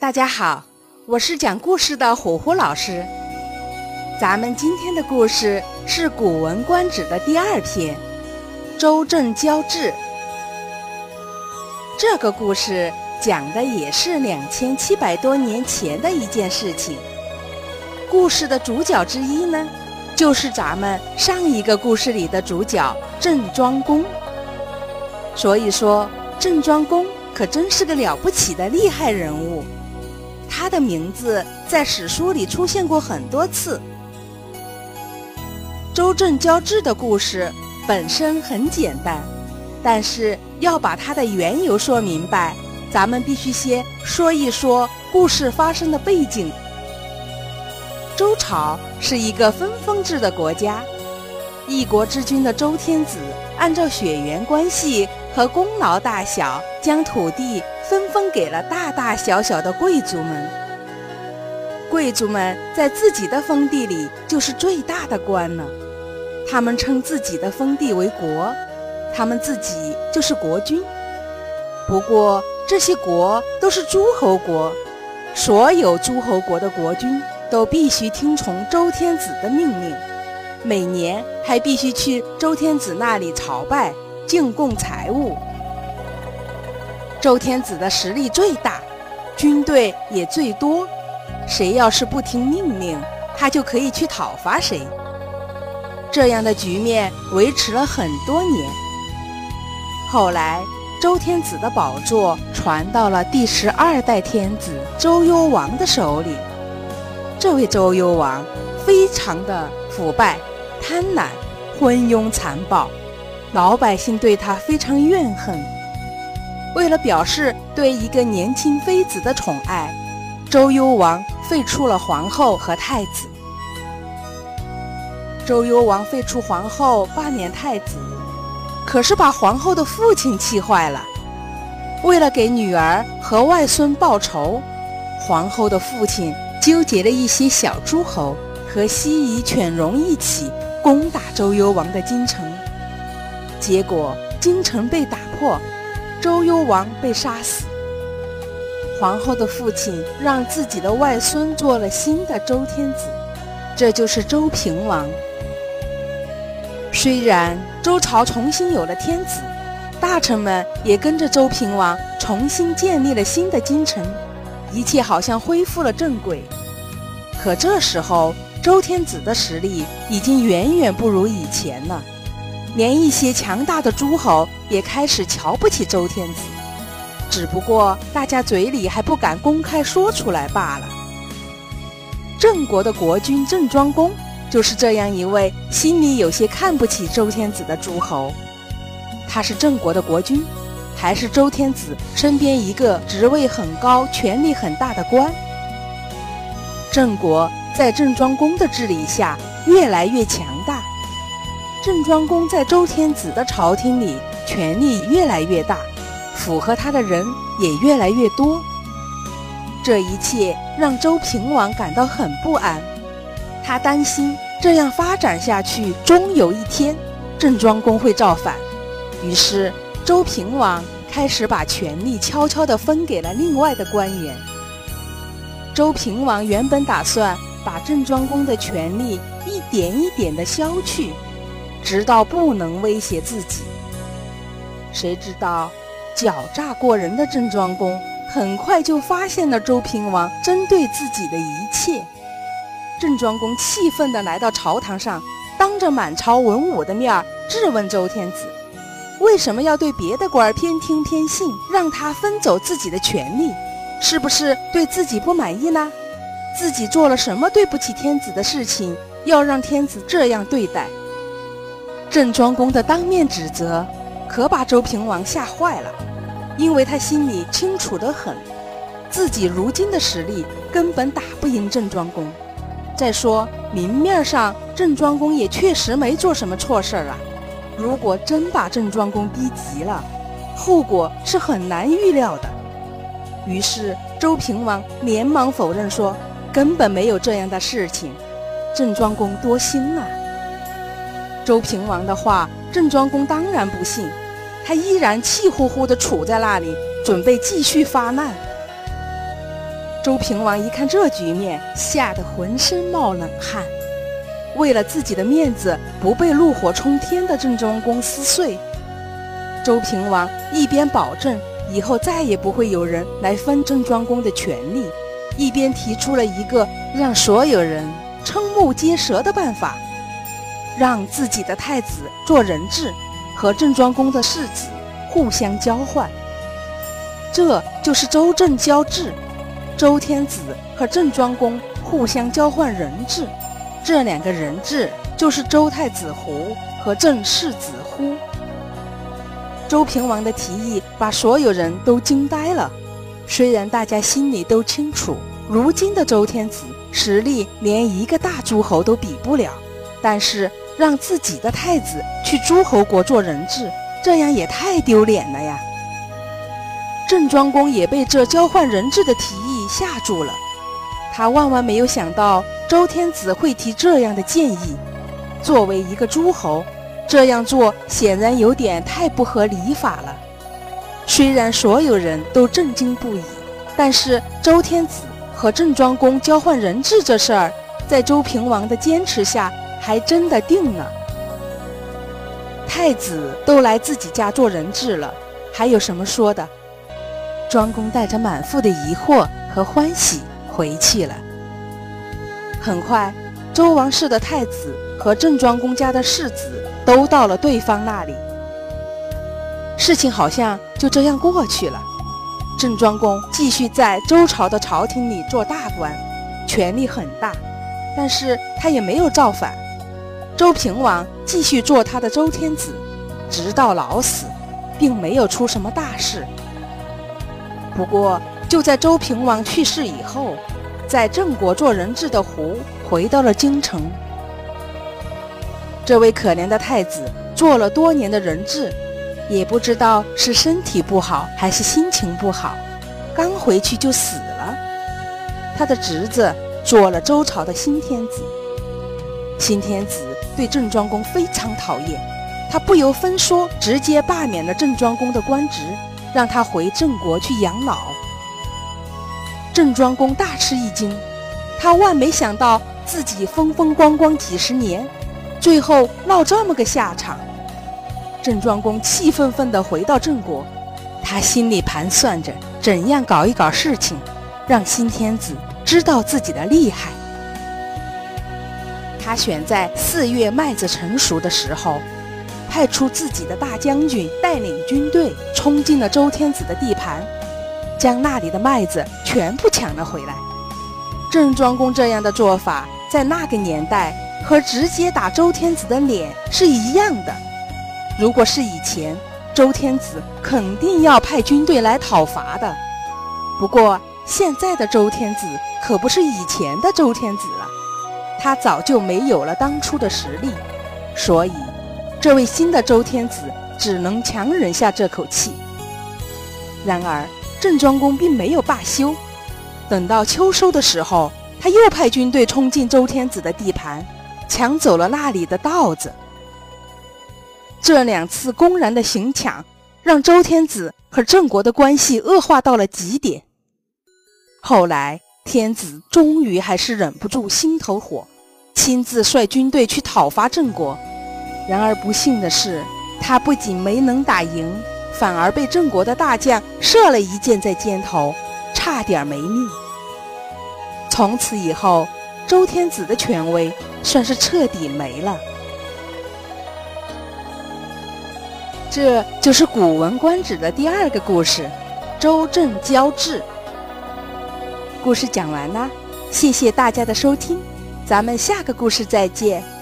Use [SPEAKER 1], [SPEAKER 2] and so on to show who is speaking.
[SPEAKER 1] 大家好，我是讲故事的虎虎老师。咱们今天的故事是《古文观止》的第二篇《周郑交质》。这个故事讲的也是两千七百多年前的一件事情。故事的主角之一呢，就是咱们上一个故事里的主角郑庄公。所以说，郑庄公可真是个了不起的厉害人物。他的名字在史书里出现过很多次。周郑交质的故事本身很简单，但是要把它的缘由说明白，咱们必须先说一说故事发生的背景。周朝是一个分封制的国家，一国之君的周天子按照血缘关系和功劳大小，将土地。分封给了大大小小的贵族们。贵族们在自己的封地里就是最大的官了，他们称自己的封地为国，他们自己就是国君。不过这些国都是诸侯国，所有诸侯国的国君都必须听从周天子的命令，每年还必须去周天子那里朝拜，进贡财物。周天子的实力最大，军队也最多，谁要是不听命令，他就可以去讨伐谁。这样的局面维持了很多年。后来，周天子的宝座传到了第十二代天子周幽王的手里。这位周幽王非常的腐败、贪婪、昏庸、残暴，老百姓对他非常怨恨。为了表示对一个年轻妃子的宠爱，周幽王废除了皇后和太子。周幽王废除皇后，罢免太子，可是把皇后的父亲气坏了。为了给女儿和外孙报仇，皇后的父亲纠结了一些小诸侯和西夷犬戎一起攻打周幽王的京城，结果京城被打破。周幽王被杀死，皇后的父亲让自己的外孙做了新的周天子，这就是周平王。虽然周朝重新有了天子，大臣们也跟着周平王重新建立了新的京城，一切好像恢复了正轨。可这时候，周天子的实力已经远远不如以前了。连一些强大的诸侯也开始瞧不起周天子，只不过大家嘴里还不敢公开说出来罢了。郑国的国君郑庄公就是这样一位心里有些看不起周天子的诸侯。他是郑国的国君，还是周天子身边一个职位很高、权力很大的官。郑国在郑庄公的治理下越来越强大。郑庄公在周天子的朝廷里权力越来越大，符合他的人也越来越多。这一切让周平王感到很不安，他担心这样发展下去，终有一天郑庄公会造反。于是周平王开始把权力悄悄地分给了另外的官员。周平王原本打算把郑庄公的权力一点一点地消去。直到不能威胁自己。谁知道，狡诈过人的郑庄公很快就发现了周平王针对自己的一切。郑庄公气愤地来到朝堂上，当着满朝文武的面质问周天子：为什么要对别的官偏听偏信，让他分走自己的权利？是不是对自己不满意呢？自己做了什么对不起天子的事情，要让天子这样对待？郑庄公的当面指责，可把周平王吓坏了，因为他心里清楚得很，自己如今的实力根本打不赢郑庄公。再说明面上，郑庄公也确实没做什么错事儿啊。如果真把郑庄公逼急了，后果是很难预料的。于是周平王连忙否认说，根本没有这样的事情。郑庄公多心了。周平王的话，郑庄公当然不信，他依然气呼呼地杵在那里，准备继续发难。周平王一看这局面，吓得浑身冒冷汗。为了自己的面子不被怒火冲天的郑庄公撕碎，周平王一边保证以后再也不会有人来分郑庄公的权利，一边提出了一个让所有人瞠目结舌的办法：让自己的太子做人质，和郑庄公的世子互相交换。这就是周郑交质，周天子和郑庄公互相交换人质。这两个人质就是周太子胡和郑世子乎。周平王的提议把所有人都惊呆了。虽然大家心里都清楚，如今的周天子实力连一个大诸侯都比不了，但是让自己的太子去诸侯国做人质，这样也太丢脸了呀。郑庄公也被这交换人质的提议吓住了，他万万没有想到。周天子会提这样的建议，作为一个诸侯，这样做显然有点太不合礼法了。虽然所有人都震惊不已，但是周天子和郑庄公交换人质这事儿，在周平王的坚持下，还真的定了。太子都来自己家做人质了，还有什么说的？庄公带着满腹的疑惑和欢喜回去了。很快，周王室的太子和郑庄公家的世子都到了对方那里。事情好像就这样过去了。郑庄公继续在周朝的朝廷里做大官，权力很大，但是他也没有造反。周平王继续做他的周天子，直到老死，并没有出什么大事。不过，就在周平王去世以后。在郑国做人质的胡回到了京城。这位可怜的太子做了多年的人质，也不知道是身体不好还是心情不好，刚回去就死了。他的侄子做了周朝的新天子。新天子对郑庄公非常讨厌，他不由分说直接罢免了郑庄公的官职，让他回郑国去养老。郑庄公大吃一惊，他万没想到自己风风光光几十年，最后落这么个下场。郑庄公气愤愤地回到郑国，他心里盘算着怎样搞一搞事情，让新天子知道自己的厉害。他选在四月麦子成熟的时候，派出自己的大将军带领军队冲进了周天子的地盘。将那里的麦子全部抢了回来。郑庄公这样的做法，在那个年代和直接打周天子的脸是一样的。如果是以前，周天子肯定要派军队来讨伐的。不过现在的周天子可不是以前的周天子了，他早就没有了当初的实力，所以这位新的周天子只能强忍下这口气。然而。郑庄公并没有罢休，等到秋收的时候，他又派军队冲进周天子的地盘，抢走了那里的稻子。这两次公然的行抢，让周天子和郑国的关系恶化到了极点。后来，天子终于还是忍不住心头火，亲自率军队去讨伐郑国。然而不幸的是，他不仅没能打赢。反而被郑国的大将射了一箭在肩头，差点没命。从此以后，周天子的权威算是彻底没了。这就是《古文观止》的第二个故事——周郑交质。故事讲完啦，谢谢大家的收听，咱们下个故事再见。